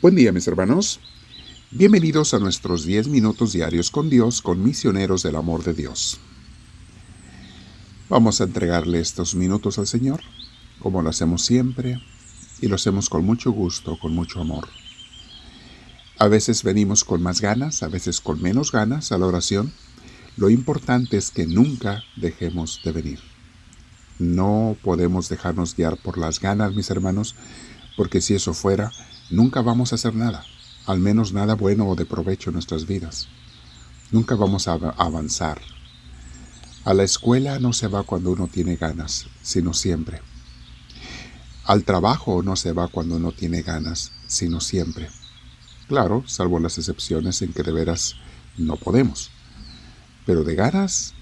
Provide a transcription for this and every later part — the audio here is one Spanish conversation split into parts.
Buen día mis hermanos. Bienvenidos a nuestros 10 minutos diarios con Dios, con misioneros del amor de Dios. Vamos a entregarle estos minutos al Señor, como lo hacemos siempre, y lo hacemos con mucho gusto, con mucho amor. A veces venimos con más ganas, a veces con menos ganas a la oración. Lo importante es que nunca dejemos de venir. No podemos dejarnos guiar por las ganas, mis hermanos, porque si eso fuera, nunca vamos a hacer nada, al menos nada bueno o de provecho en nuestras vidas. Nunca vamos a avanzar. A la escuela no se va cuando uno tiene ganas, sino siempre. Al trabajo no se va cuando uno tiene ganas, sino siempre. Claro, salvo las excepciones en que de veras no podemos. Pero de ganas,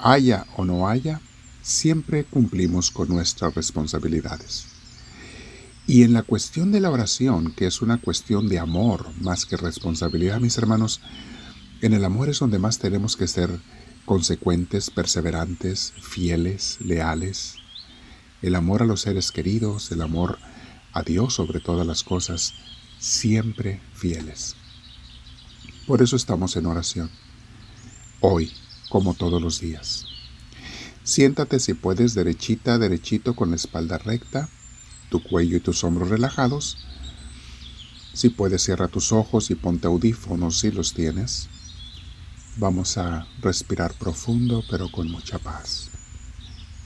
haya o no haya, siempre cumplimos con nuestras responsabilidades. Y en la cuestión de la oración, que es una cuestión de amor más que responsabilidad, mis hermanos, en el amor es donde más tenemos que ser consecuentes, perseverantes, fieles, leales. El amor a los seres queridos, el amor a Dios sobre todas las cosas, siempre fieles. Por eso estamos en oración. Hoy, como todos los días. Siéntate si puedes derechita, derechito con la espalda recta tu cuello y tus hombros relajados. Si puedes, cierra tus ojos y ponte audífonos si los tienes. Vamos a respirar profundo pero con mucha paz.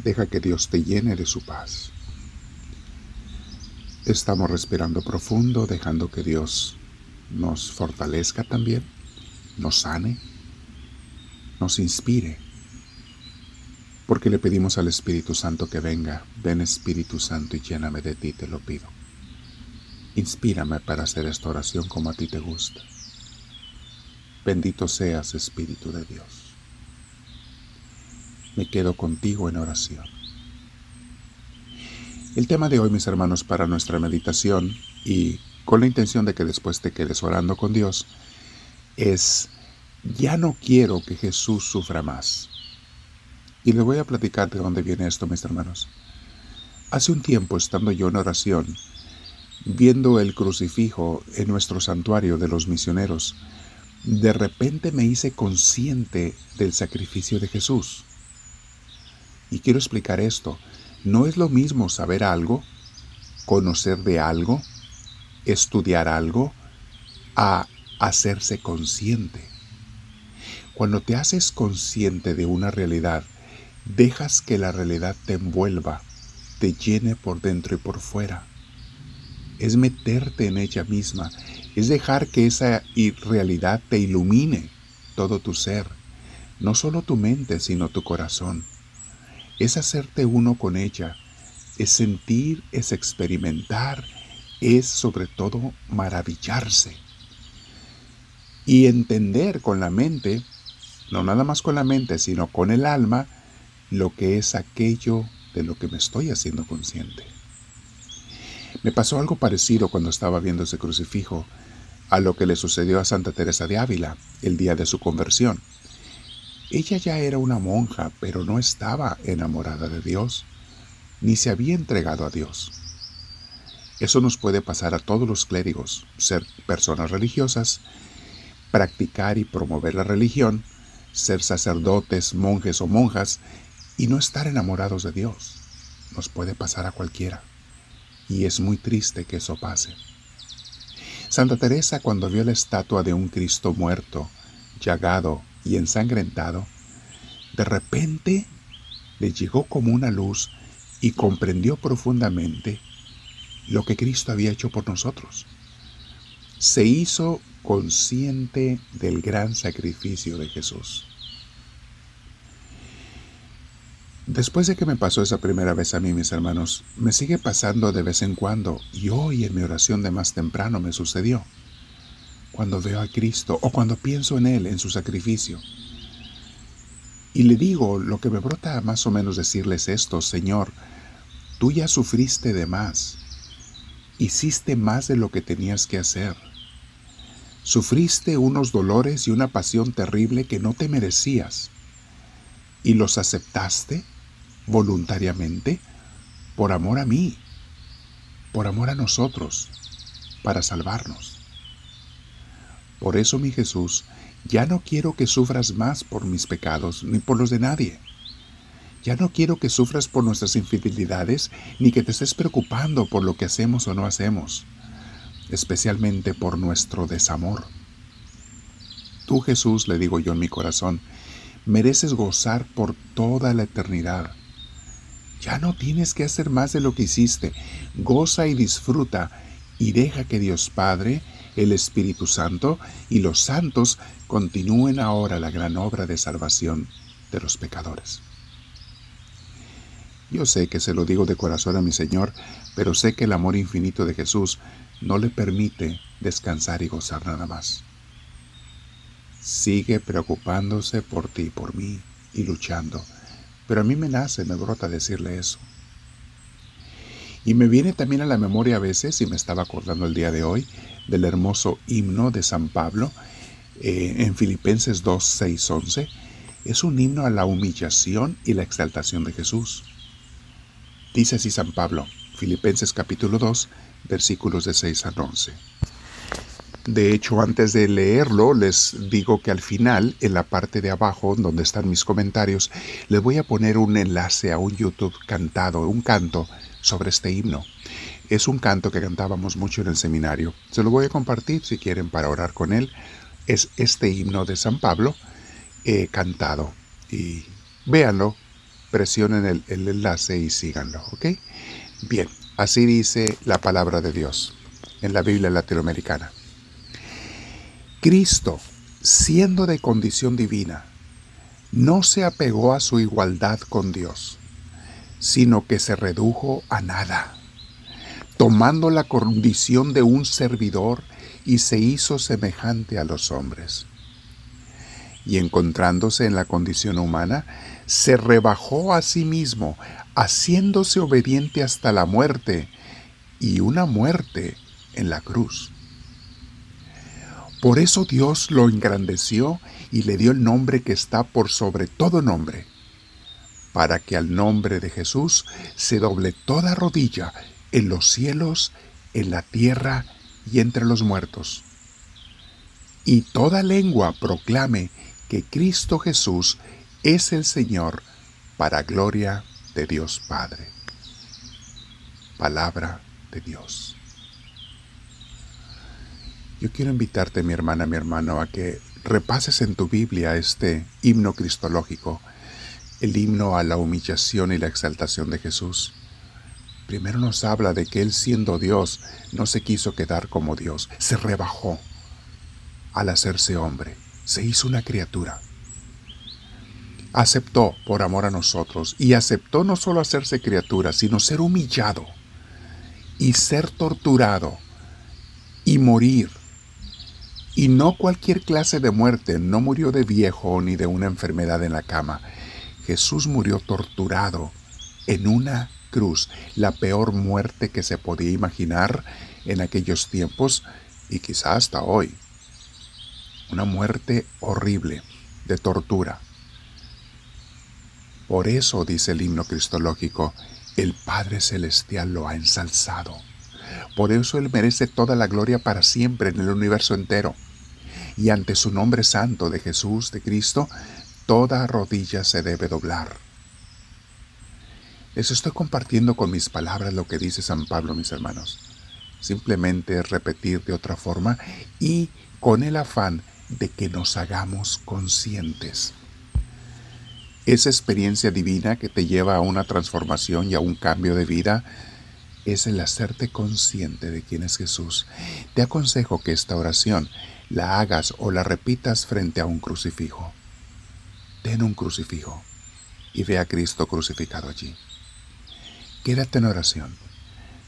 Deja que Dios te llene de su paz. Estamos respirando profundo, dejando que Dios nos fortalezca también, nos sane, nos inspire porque le pedimos al Espíritu Santo que venga. Ven Espíritu Santo y lléname de ti, te lo pido. Inspírame para hacer esta oración como a ti te gusta. Bendito seas, Espíritu de Dios. Me quedo contigo en oración. El tema de hoy, mis hermanos, para nuestra meditación y con la intención de que después te quedes orando con Dios, es, ya no quiero que Jesús sufra más. Y le voy a platicar de dónde viene esto, mis hermanos. Hace un tiempo, estando yo en oración, viendo el crucifijo en nuestro santuario de los misioneros, de repente me hice consciente del sacrificio de Jesús. Y quiero explicar esto. No es lo mismo saber algo, conocer de algo, estudiar algo, a hacerse consciente. Cuando te haces consciente de una realidad, dejas que la realidad te envuelva, te llene por dentro y por fuera. Es meterte en ella misma, es dejar que esa realidad te ilumine todo tu ser, no solo tu mente, sino tu corazón. Es hacerte uno con ella, es sentir, es experimentar, es sobre todo maravillarse. Y entender con la mente, no nada más con la mente, sino con el alma, lo que es aquello de lo que me estoy haciendo consciente. Me pasó algo parecido cuando estaba viendo ese crucifijo a lo que le sucedió a Santa Teresa de Ávila el día de su conversión. Ella ya era una monja, pero no estaba enamorada de Dios, ni se había entregado a Dios. Eso nos puede pasar a todos los clérigos, ser personas religiosas, practicar y promover la religión, ser sacerdotes, monjes o monjas y no estar enamorados de Dios. Nos puede pasar a cualquiera. Y es muy triste que eso pase. Santa Teresa cuando vio la estatua de un Cristo muerto, llagado y ensangrentado, de repente le llegó como una luz y comprendió profundamente lo que Cristo había hecho por nosotros. Se hizo consciente del gran sacrificio de Jesús. Después de que me pasó esa primera vez a mí, mis hermanos, me sigue pasando de vez en cuando y hoy en mi oración de más temprano me sucedió. Cuando veo a Cristo o cuando pienso en Él, en su sacrificio. Y le digo, lo que me brota más o menos decirles esto, Señor, tú ya sufriste de más, hiciste más de lo que tenías que hacer. Sufriste unos dolores y una pasión terrible que no te merecías. ¿Y los aceptaste? Voluntariamente por amor a mí, por amor a nosotros. para salvarnos. Por eso, mi Jesús, ya no quiero que sufras más por mis pecados ni por los de nadie. Ya no quiero que sufras por nuestras infidelidades ni que te estés preocupando por lo que hacemos o no hacemos, especialmente por nuestro desamor. Tú, Jesús, le digo yo en mi corazón, mereces gozar por toda la eternidad. Ya no tienes que hacer más de lo que hiciste. Goza y disfruta y deja que Dios Padre, el Espíritu Santo y los santos continúen ahora la gran obra de salvación de los pecadores. Yo sé que se lo digo de corazón a mi Señor, pero sé que el amor infinito de Jesús no le permite descansar y gozar nada más. Sigue preocupándose por ti, por mí y luchando, pero a mí me nace, me brota decirle eso. Y me viene también a la memoria a veces, y me estaba acordando el día de hoy, del hermoso himno de San Pablo eh, en Filipenses 2, 6, 11. Es un himno a la humillación y la exaltación de Jesús. Dice así San Pablo, Filipenses capítulo 2, versículos de 6 al 11. De hecho, antes de leerlo, les digo que al final, en la parte de abajo, donde están mis comentarios, les voy a poner un enlace a un YouTube cantado, un canto sobre este himno. Es un canto que cantábamos mucho en el seminario. Se lo voy a compartir si quieren para orar con él. Es este himno de San Pablo eh, cantado. Y véanlo, presionen el, el enlace y síganlo, ¿ok? Bien, así dice la palabra de Dios en la Biblia latinoamericana. Cristo, siendo de condición divina, no se apegó a su igualdad con Dios, sino que se redujo a nada, tomando la condición de un servidor y se hizo semejante a los hombres. Y encontrándose en la condición humana, se rebajó a sí mismo, haciéndose obediente hasta la muerte, y una muerte en la cruz. Por eso Dios lo engrandeció y le dio el nombre que está por sobre todo nombre, para que al nombre de Jesús se doble toda rodilla en los cielos, en la tierra y entre los muertos. Y toda lengua proclame que Cristo Jesús es el Señor para gloria de Dios Padre. Palabra de Dios. Yo quiero invitarte, mi hermana, mi hermano, a que repases en tu Biblia este himno cristológico, el himno a la humillación y la exaltación de Jesús. Primero nos habla de que Él siendo Dios no se quiso quedar como Dios, se rebajó al hacerse hombre, se hizo una criatura. Aceptó por amor a nosotros y aceptó no solo hacerse criatura, sino ser humillado y ser torturado y morir y no cualquier clase de muerte, no murió de viejo ni de una enfermedad en la cama. Jesús murió torturado en una cruz, la peor muerte que se podía imaginar en aquellos tiempos y quizá hasta hoy. Una muerte horrible, de tortura. Por eso, dice el himno cristológico, el Padre Celestial lo ha ensalzado. Por eso Él merece toda la gloria para siempre en el universo entero. Y ante su nombre santo de Jesús, de Cristo, toda rodilla se debe doblar. Les estoy compartiendo con mis palabras lo que dice San Pablo, mis hermanos. Simplemente repetir de otra forma y con el afán de que nos hagamos conscientes. Esa experiencia divina que te lleva a una transformación y a un cambio de vida es el hacerte consciente de quién es Jesús. Te aconsejo que esta oración la hagas o la repitas frente a un crucifijo. Ten un crucifijo y ve a Cristo crucificado allí. Quédate en oración.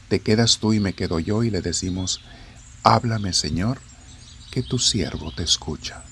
Te quedas tú y me quedo yo y le decimos, háblame Señor, que tu siervo te escucha.